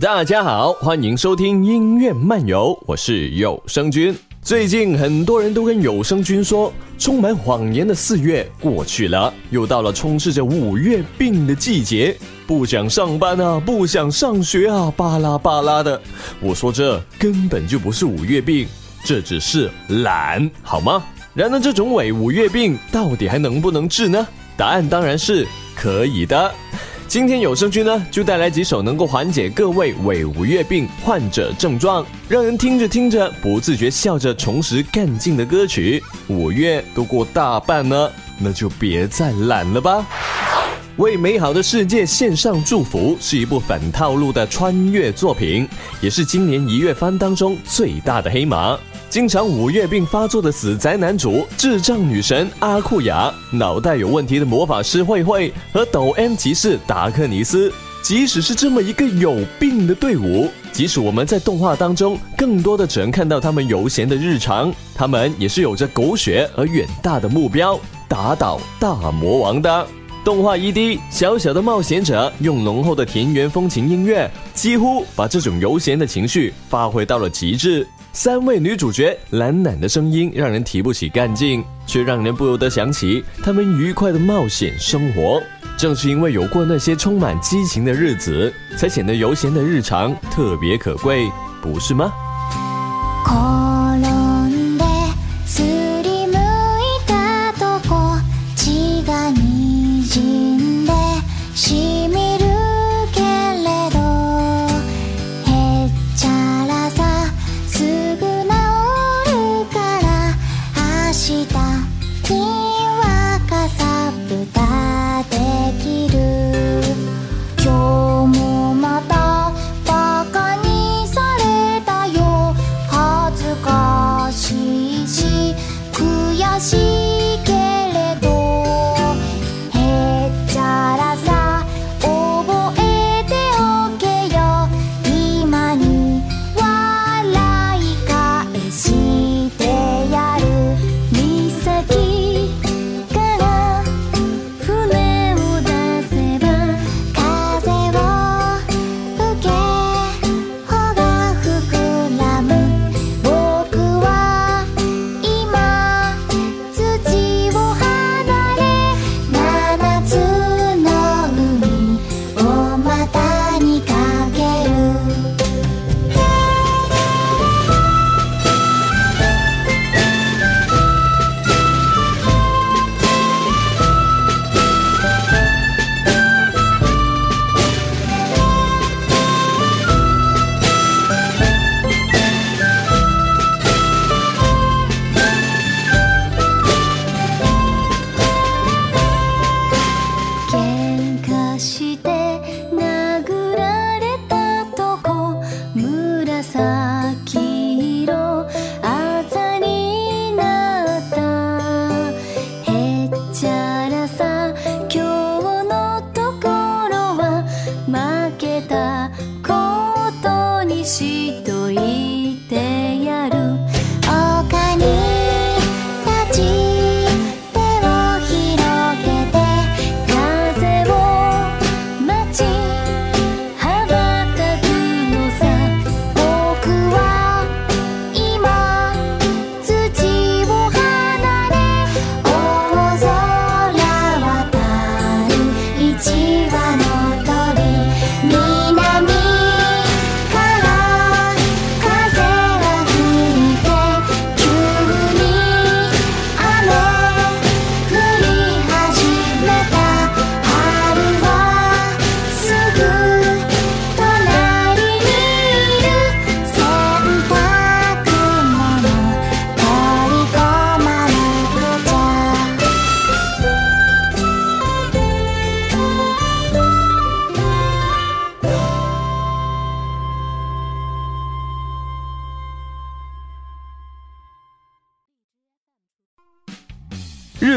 大家好，欢迎收听音乐漫游，我是有声君。最近很多人都跟有声君说，充满谎言的四月过去了，又到了充斥着五月病的季节，不想上班啊，不想上学啊，巴拉巴拉的。我说这根本就不是五月病，这只是懒，好吗？然而这种伪五月病到底还能不能治呢？答案当然是可以的。今天有声君呢，就带来几首能够缓解各位伪五月病患者症状，让人听着听着不自觉笑着重拾干劲的歌曲。五月都过大半了，那就别再懒了吧。为美好的世界献上祝福是一部反套路的穿越作品，也是今年一月番当中最大的黑马。经常五月病发作的死宅男主、智障女神阿库雅、脑袋有问题的魔法师慧慧和抖 M 骑士达克尼斯，即使是这么一个有病的队伍，即使我们在动画当中更多的只能看到他们悠闲的日常，他们也是有着狗血而远大的目标——打倒大魔王的。动画 ED 小小的冒险者用浓厚的田园风情音乐，几乎把这种悠闲的情绪发挥到了极致。三位女主角懒懒的声音让人提不起干劲，却让人不由得想起她们愉快的冒险生活。正是因为有过那些充满激情的日子，才显得悠闲的日常特别可贵，不是吗？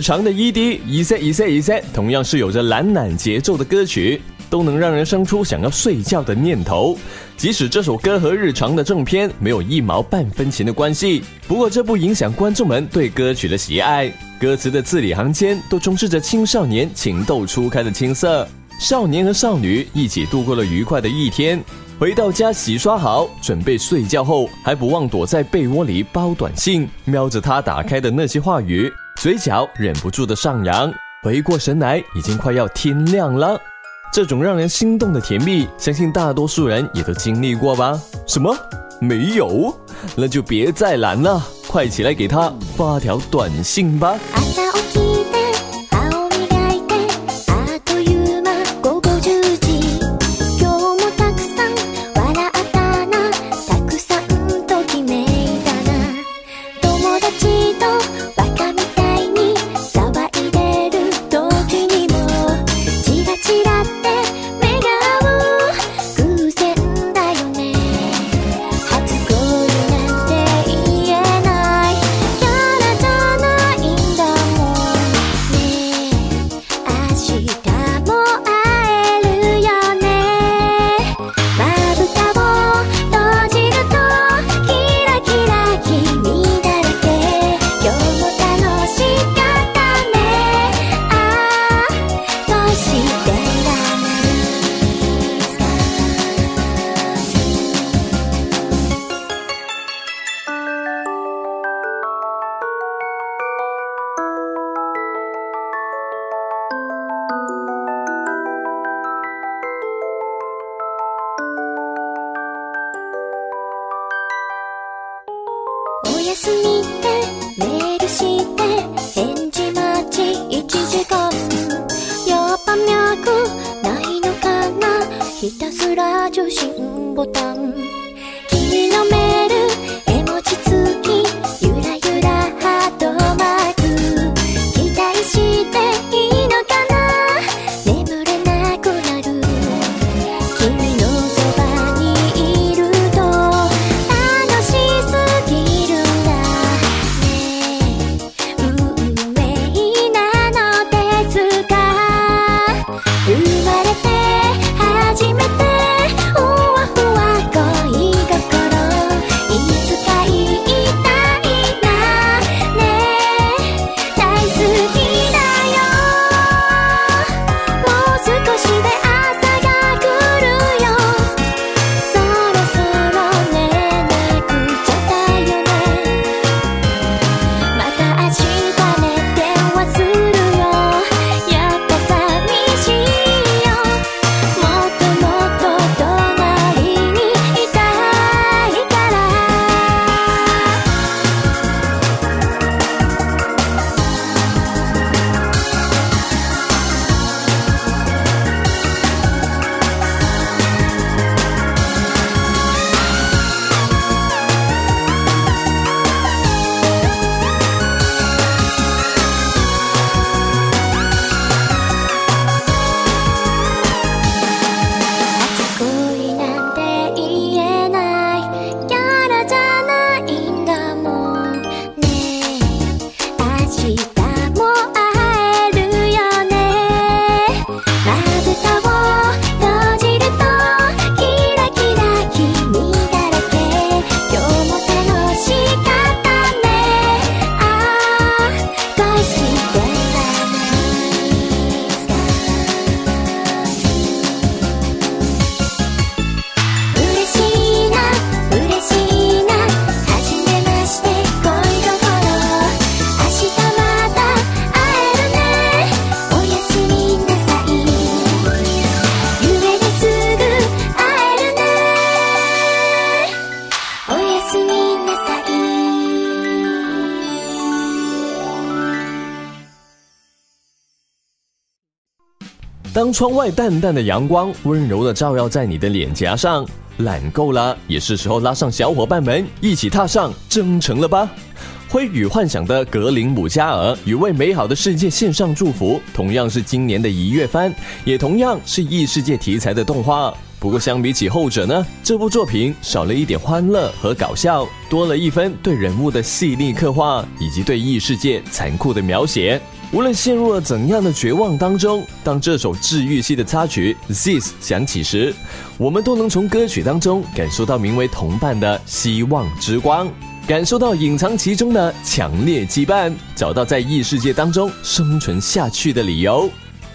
日常的 ED 一 set 一 set 一 set，同样是有着懒懒节奏的歌曲，都能让人生出想要睡觉的念头。即使这首歌和日常的正片没有一毛半分钱的关系，不过这不影响观众们对歌曲的喜爱。歌词的字里行间都充斥着青少年情窦初开的青涩，少年和少女一起度过了愉快的一天。回到家洗刷好，准备睡觉后，还不忘躲在被窝里包短信，瞄着他打开的那些话语，嘴角忍不住的上扬。回过神来，已经快要天亮了。这种让人心动的甜蜜，相信大多数人也都经历过吧？什么？没有？那就别再懒了，快起来给他发条短信吧。当窗外淡淡的阳光温柔的照耀在你的脸颊上，懒够了，也是时候拉上小伙伴们一起踏上征程了吧？灰与幻想的格林姆加尔与为美好的世界献上祝福，同样是今年的一月番，也同样是异世界题材的动画。不过相比起后者呢，这部作品少了一点欢乐和搞笑，多了一分对人物的细腻刻画以及对异世界残酷的描写。无论陷入了怎样的绝望当中，当这首治愈系的插曲《This》响起时，我们都能从歌曲当中感受到名为同伴的希望之光，感受到隐藏其中的强烈羁绊，找到在异世界当中生存下去的理由。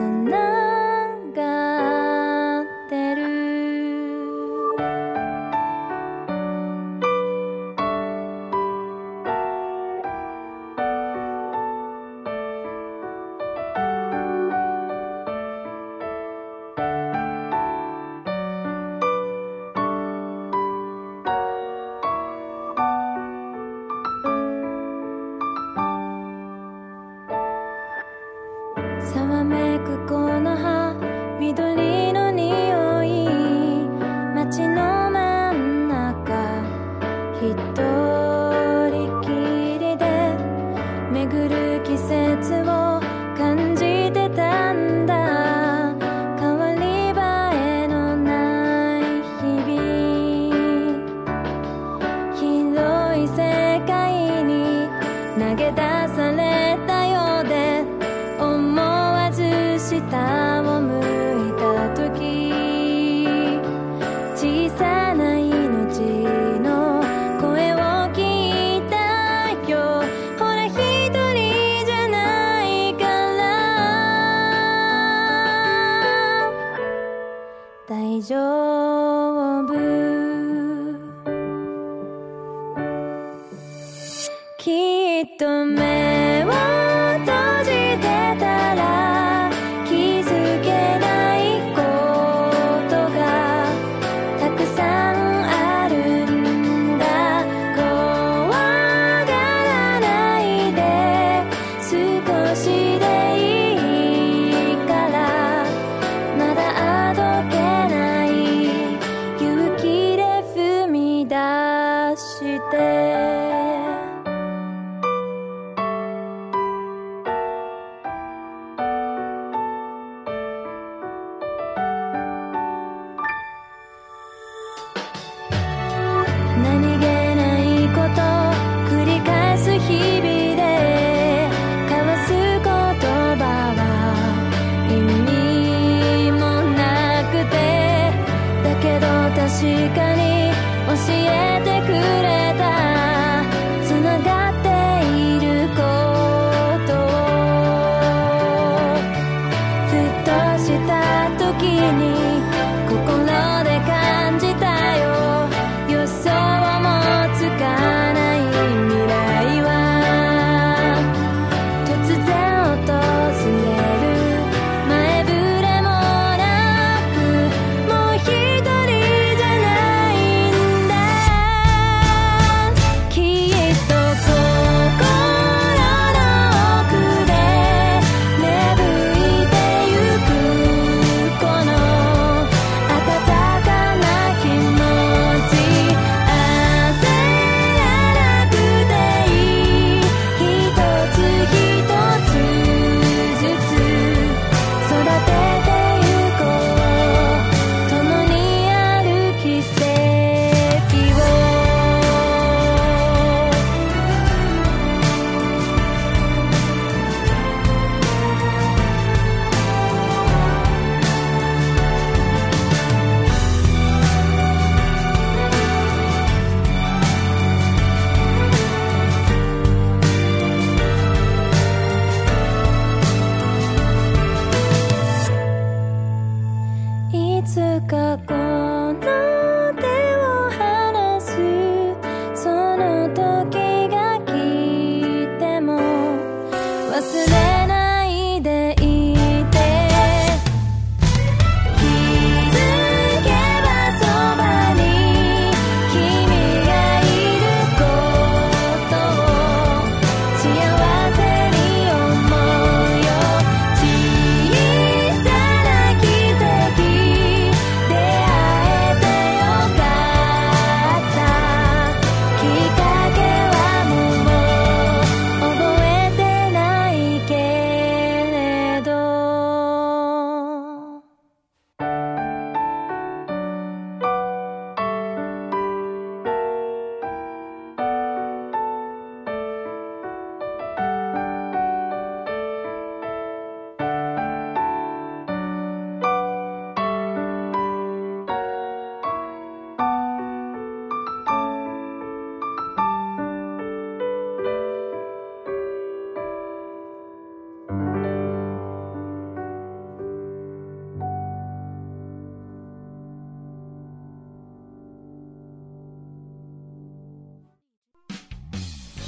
怎能感確かに教えてくれ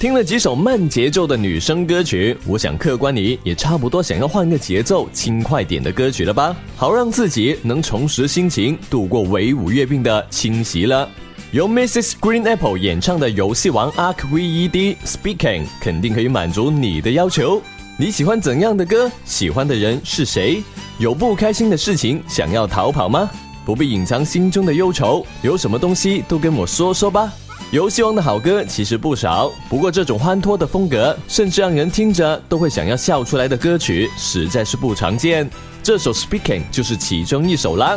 听了几首慢节奏的女生歌曲，我想客官你也差不多想要换个节奏轻快点的歌曲了吧？好让自己能重拾心情，度过围五月病的侵袭了。由 Mrs. Green Apple 演唱的《游戏王 Arc VED Speaking》肯定可以满足你的要求。你喜欢怎样的歌？喜欢的人是谁？有不开心的事情想要逃跑吗？不必隐藏心中的忧愁，有什么东西都跟我说说吧。游戏王的好歌其实不少，不过这种欢脱的风格，甚至让人听着都会想要笑出来的歌曲，实在是不常见。这首《Speaking》就是其中一首啦。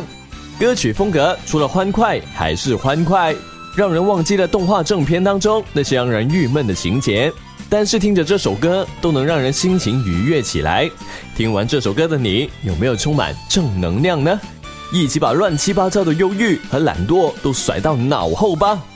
歌曲风格除了欢快还是欢快，让人忘记了动画正片当中那些让人郁闷的情节。但是听着这首歌，都能让人心情愉悦起来。听完这首歌的你，有没有充满正能量呢？一起把乱七八糟的忧郁和懒惰都甩到脑后吧！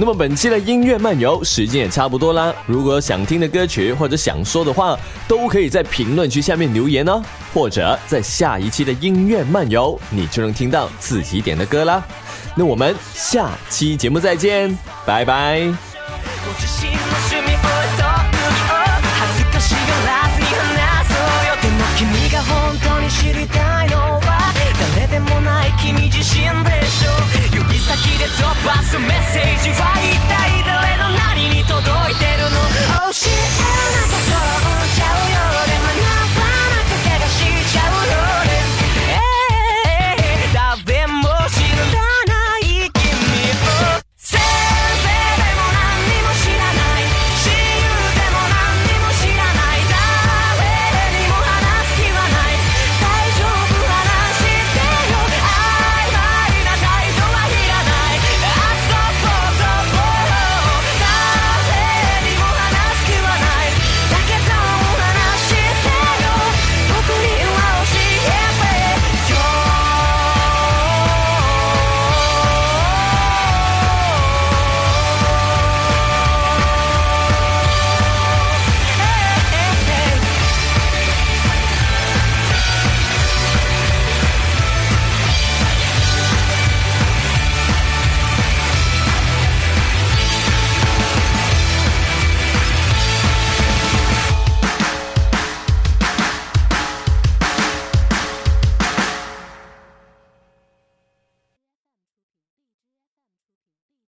那么本期的音乐漫游时间也差不多啦。如果想听的歌曲或者想说的话，都可以在评论区下面留言哦，或者在下一期的音乐漫游，你就能听到自己点的歌啦。那我们下期节目再见，拜拜。